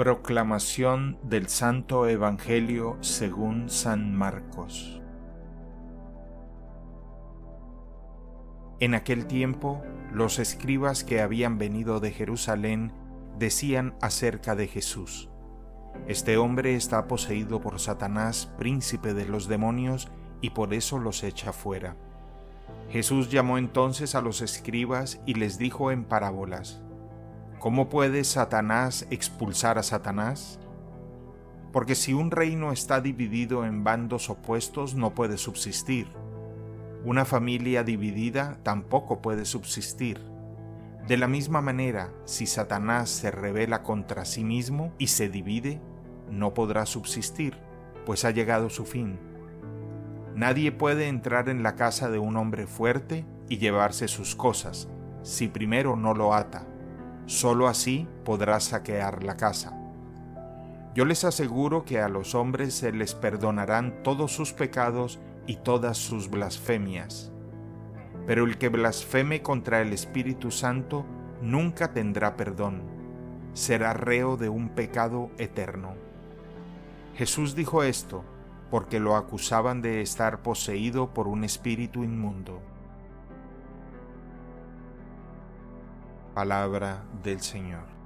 Proclamación del Santo Evangelio según San Marcos. En aquel tiempo, los escribas que habían venido de Jerusalén decían acerca de Jesús, Este hombre está poseído por Satanás, príncipe de los demonios, y por eso los echa fuera. Jesús llamó entonces a los escribas y les dijo en parábolas, ¿Cómo puede Satanás expulsar a Satanás? Porque si un reino está dividido en bandos opuestos no puede subsistir. Una familia dividida tampoco puede subsistir. De la misma manera, si Satanás se revela contra sí mismo y se divide, no podrá subsistir, pues ha llegado su fin. Nadie puede entrar en la casa de un hombre fuerte y llevarse sus cosas, si primero no lo ata Solo así podrás saquear la casa. Yo les aseguro que a los hombres se les perdonarán todos sus pecados y todas sus blasfemias. Pero el que blasfeme contra el Espíritu Santo nunca tendrá perdón, será reo de un pecado eterno. Jesús dijo esto porque lo acusaban de estar poseído por un espíritu inmundo. Palabra del Señor.